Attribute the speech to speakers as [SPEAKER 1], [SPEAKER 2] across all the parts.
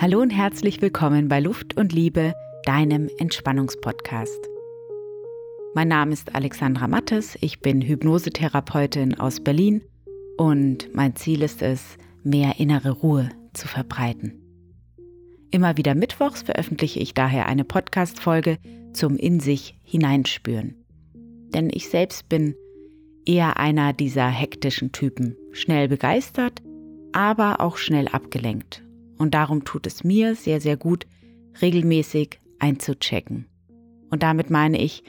[SPEAKER 1] Hallo und herzlich willkommen bei Luft und Liebe, deinem Entspannungspodcast. Mein Name ist Alexandra Mattes, ich bin Hypnosetherapeutin aus Berlin und mein Ziel ist es, mehr innere Ruhe zu verbreiten. Immer wieder mittwochs veröffentliche ich daher eine Podcast-Folge zum In sich hineinspüren. Denn ich selbst bin eher einer dieser hektischen Typen, schnell begeistert, aber auch schnell abgelenkt. Und darum tut es mir sehr, sehr gut, regelmäßig einzuchecken. Und damit meine ich,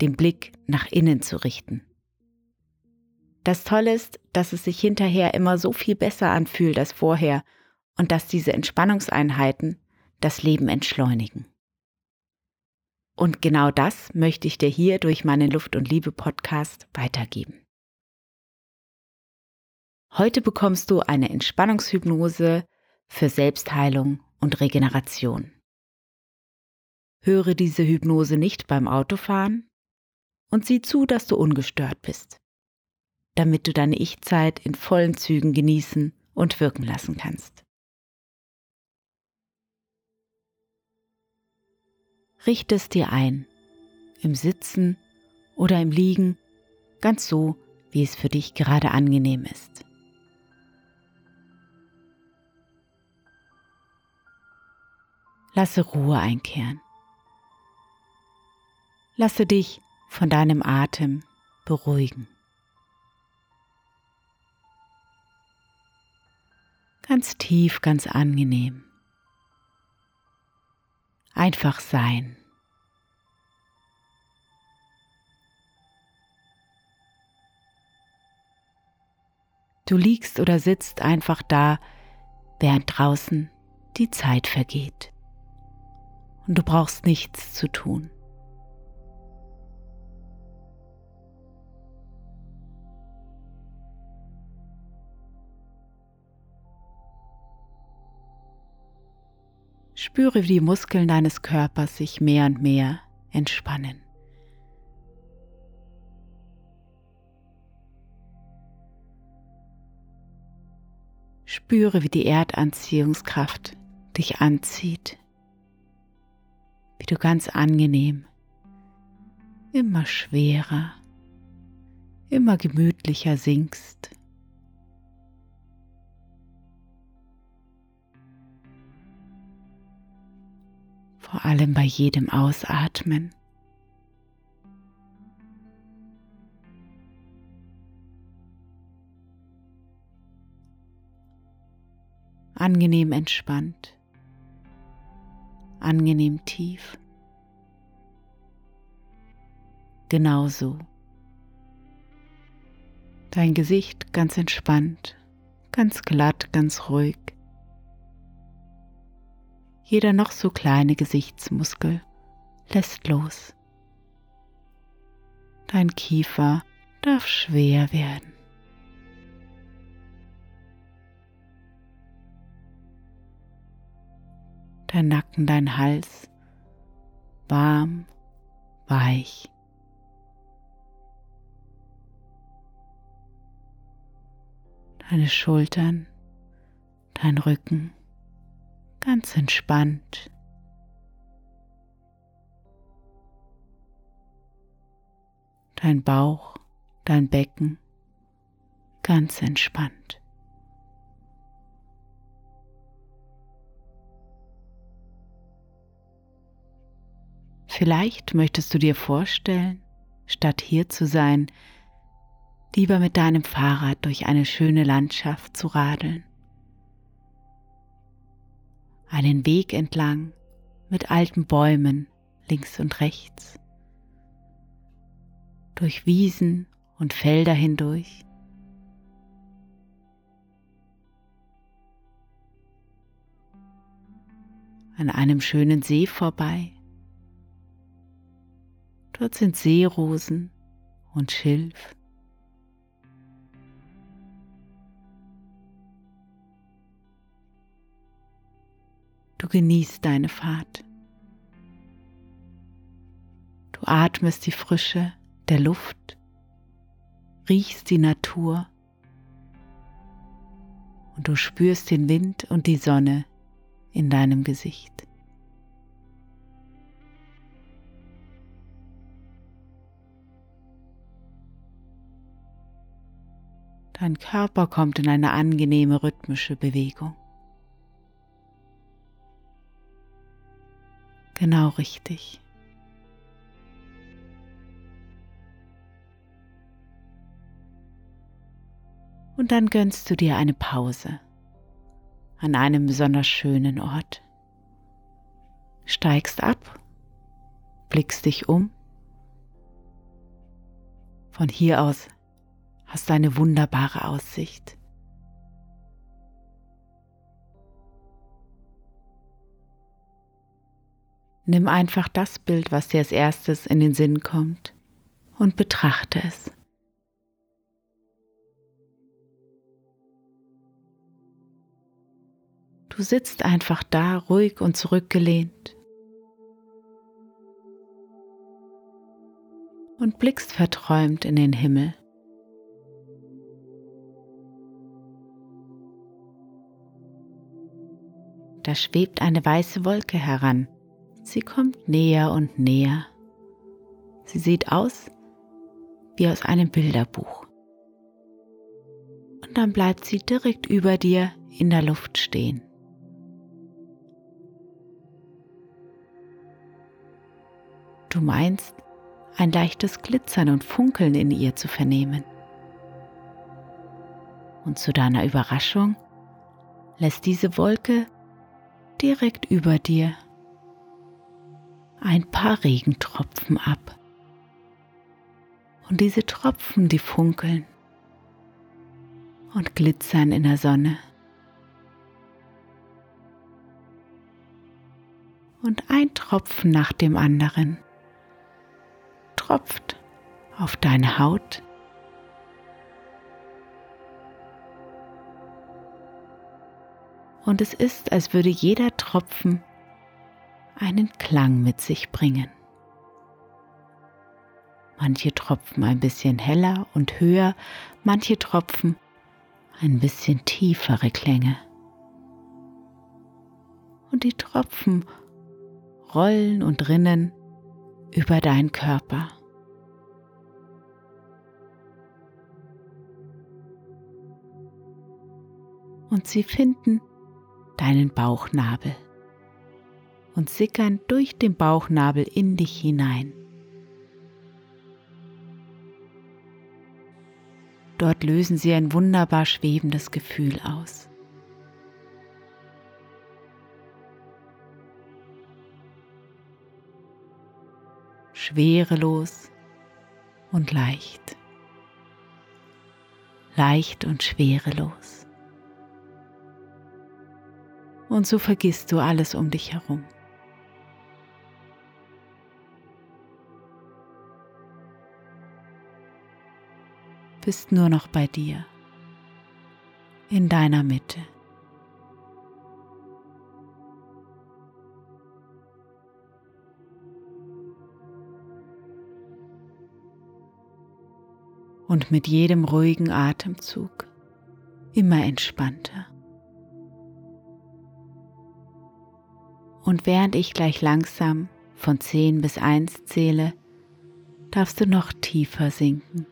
[SPEAKER 1] den Blick nach innen zu richten. Das Tolle ist, dass es sich hinterher immer so viel besser anfühlt als vorher und dass diese Entspannungseinheiten das Leben entschleunigen. Und genau das möchte ich dir hier durch meinen Luft und Liebe Podcast weitergeben. Heute bekommst du eine Entspannungshypnose für Selbstheilung und Regeneration. Höre diese Hypnose nicht beim Autofahren und sieh zu, dass du ungestört bist, damit du deine Ich-Zeit in vollen Zügen genießen und wirken lassen kannst. Richte es dir ein, im Sitzen oder im Liegen, ganz so, wie es für dich gerade angenehm ist. Lasse Ruhe einkehren. Lasse dich von deinem Atem beruhigen. Ganz tief, ganz angenehm. Einfach sein. Du liegst oder sitzt einfach da, während draußen die Zeit vergeht. Und du brauchst nichts zu tun. Spüre, wie die Muskeln deines Körpers sich mehr und mehr entspannen. Spüre, wie die Erdanziehungskraft dich anzieht, wie du ganz angenehm, immer schwerer, immer gemütlicher sinkst. vor allem bei jedem Ausatmen. Angenehm entspannt, angenehm tief. Genauso. Dein Gesicht ganz entspannt, ganz glatt, ganz ruhig. Jeder noch so kleine Gesichtsmuskel lässt los. Dein Kiefer darf schwer werden. Dein Nacken, dein Hals warm, weich. Deine Schultern, dein Rücken ganz entspannt. Dein Bauch, dein Becken ganz entspannt. Vielleicht möchtest du dir vorstellen, statt hier zu sein, lieber mit deinem Fahrrad durch eine schöne Landschaft zu radeln einen Weg entlang mit alten Bäumen links und rechts, durch Wiesen und Felder hindurch. an einem schönen See vorbei. Dort sind Seerosen und Schilf. Du genießt deine Fahrt. Du atmest die Frische der Luft, riechst die Natur und du spürst den Wind und die Sonne in deinem Gesicht. Dein Körper kommt in eine angenehme rhythmische Bewegung. Genau richtig. Und dann gönnst du dir eine Pause an einem besonders schönen Ort. Steigst ab, blickst dich um. Von hier aus hast du eine wunderbare Aussicht. Nimm einfach das Bild, was dir als erstes in den Sinn kommt und betrachte es. Du sitzt einfach da ruhig und zurückgelehnt und blickst verträumt in den Himmel. Da schwebt eine weiße Wolke heran. Sie kommt näher und näher. Sie sieht aus wie aus einem Bilderbuch. Und dann bleibt sie direkt über dir in der Luft stehen. Du meinst, ein leichtes Glitzern und Funkeln in ihr zu vernehmen. Und zu deiner Überraschung lässt diese Wolke direkt über dir ein paar Regentropfen ab. Und diese Tropfen, die funkeln und glitzern in der Sonne. Und ein Tropfen nach dem anderen tropft auf deine Haut. Und es ist, als würde jeder Tropfen einen Klang mit sich bringen. Manche Tropfen ein bisschen heller und höher, manche Tropfen ein bisschen tiefere Klänge. Und die Tropfen rollen und rinnen über deinen Körper. Und sie finden deinen Bauchnabel und sickern durch den Bauchnabel in dich hinein. Dort lösen sie ein wunderbar schwebendes Gefühl aus. Schwerelos und leicht. Leicht und schwerelos. Und so vergisst du alles um dich herum. bist nur noch bei dir, in deiner Mitte. Und mit jedem ruhigen Atemzug immer entspannter. Und während ich gleich langsam von 10 bis 1 zähle, darfst du noch tiefer sinken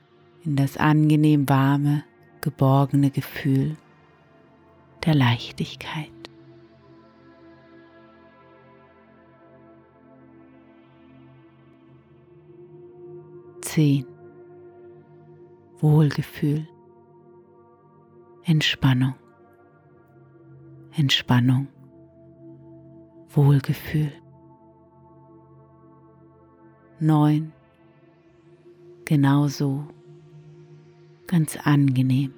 [SPEAKER 1] in das angenehm warme, geborgene Gefühl der Leichtigkeit. Zehn. Wohlgefühl. Entspannung. Entspannung. Wohlgefühl. Neun. Genauso ganz angenehm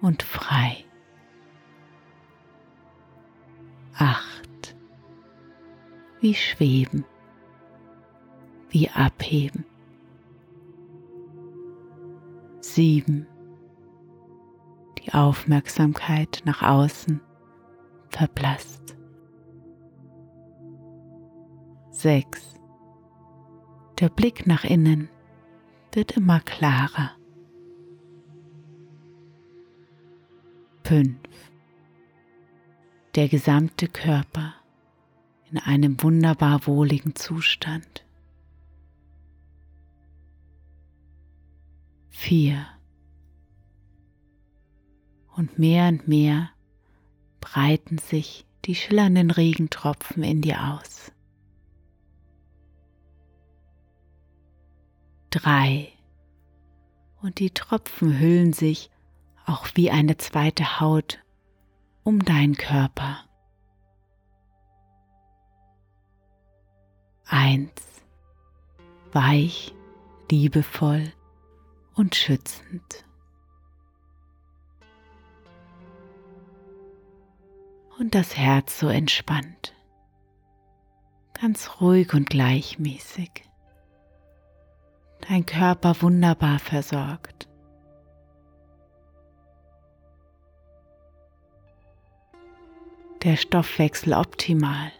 [SPEAKER 1] und frei. Acht. Wie schweben, wie abheben. Sieben. Die Aufmerksamkeit nach außen verblasst. Sechs. Der Blick nach innen wird immer klarer. fünf. der gesamte Körper in einem wunderbar wohligen Zustand. Vier. Und mehr und mehr breiten sich die schillernden Regentropfen in dir aus. Drei. Und die Tropfen hüllen sich auch wie eine zweite Haut um deinen Körper. Eins. Weich, liebevoll und schützend. Und das Herz so entspannt, ganz ruhig und gleichmäßig. Dein Körper wunderbar versorgt. Der Stoffwechsel optimal.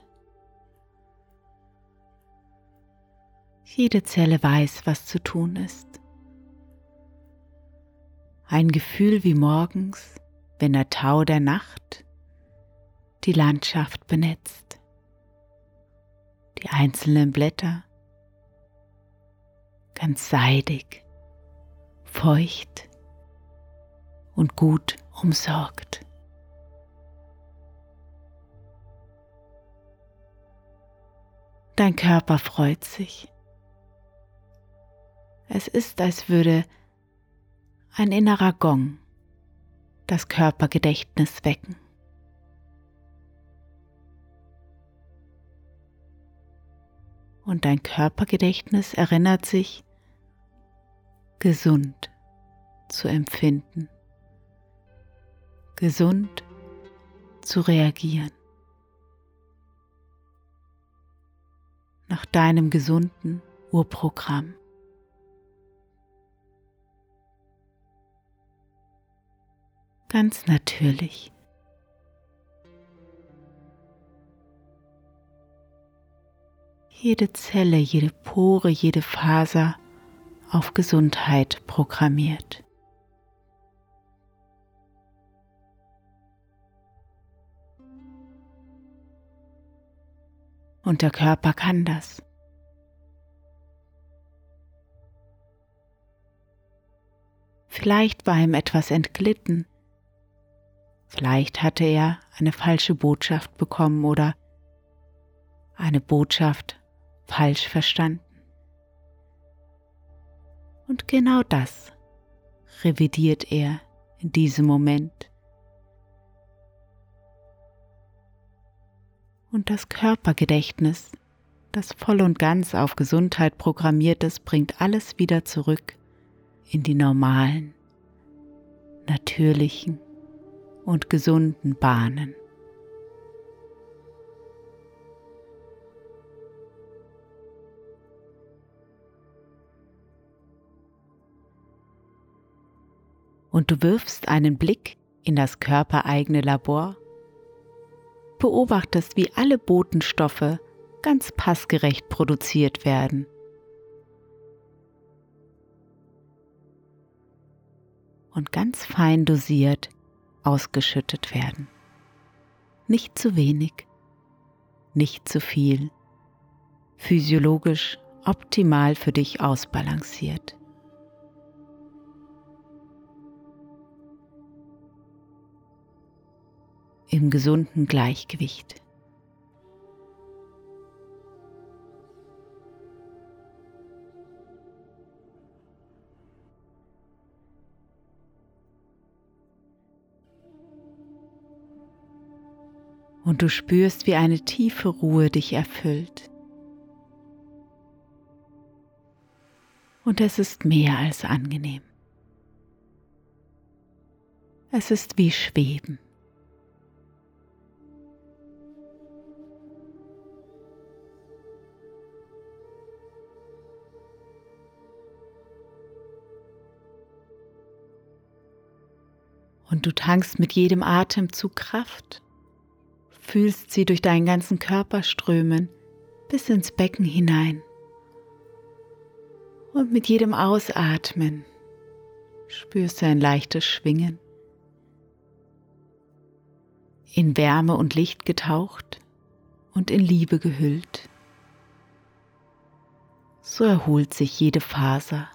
[SPEAKER 1] Jede Zelle weiß, was zu tun ist. Ein Gefühl wie morgens, wenn der Tau der Nacht die Landschaft benetzt. Die einzelnen Blätter ganz seidig, feucht und gut umsorgt. Dein Körper freut sich. Es ist, als würde ein innerer Gong das Körpergedächtnis wecken. Und dein Körpergedächtnis erinnert sich, gesund zu empfinden, gesund zu reagieren. Nach deinem gesunden Urprogramm. ganz natürlich. Jede Zelle, jede Pore, jede Faser auf Gesundheit programmiert. Und der Körper kann das. Vielleicht war ihm etwas entglitten, Vielleicht hatte er eine falsche Botschaft bekommen oder eine Botschaft falsch verstanden. Und genau das revidiert er in diesem Moment. Und das Körpergedächtnis, das voll und ganz auf Gesundheit programmiert ist, bringt alles wieder zurück in die normalen, natürlichen und gesunden Bahnen. Und du wirfst einen Blick in das körpereigene Labor, beobachtest, wie alle Botenstoffe ganz passgerecht produziert werden. Und ganz fein dosiert ausgeschüttet werden. Nicht zu wenig, nicht zu viel, physiologisch optimal für dich ausbalanciert. Im gesunden Gleichgewicht. und du spürst, wie eine tiefe Ruhe dich erfüllt. Und es ist mehr als angenehm. Es ist wie Schweben. Und du tankst mit jedem Atemzug Kraft fühlst sie durch deinen ganzen Körper strömen bis ins Becken hinein. Und mit jedem Ausatmen spürst du ein leichtes Schwingen in Wärme und Licht getaucht und in Liebe gehüllt. So erholt sich jede Faser.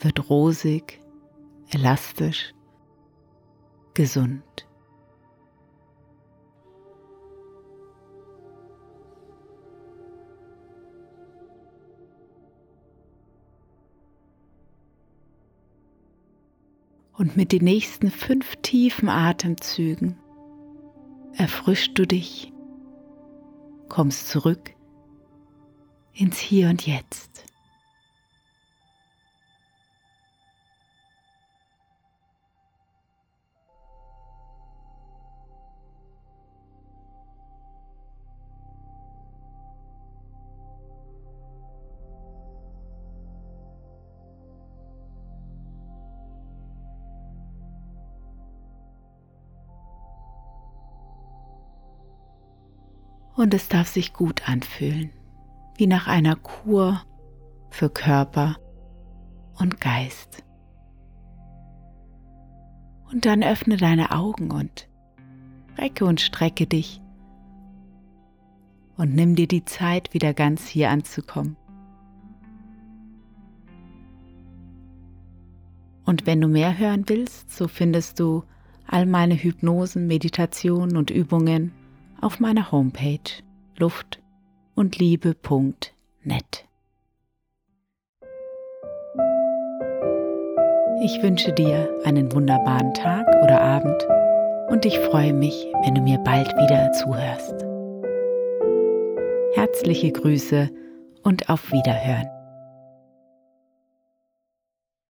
[SPEAKER 1] Wird rosig, elastisch, gesund. Und mit den nächsten fünf tiefen Atemzügen erfrischst du dich, kommst zurück ins Hier und Jetzt. Und es darf sich gut anfühlen, wie nach einer Kur für Körper und Geist. Und dann öffne deine Augen und recke und strecke dich und nimm dir die Zeit, wieder ganz hier anzukommen. Und wenn du mehr hören willst, so findest du all meine Hypnosen, Meditationen und Übungen auf meiner Homepage luft und liebe.net. Ich wünsche dir einen wunderbaren Tag oder Abend und ich freue mich, wenn du mir bald wieder zuhörst. Herzliche Grüße und auf Wiederhören.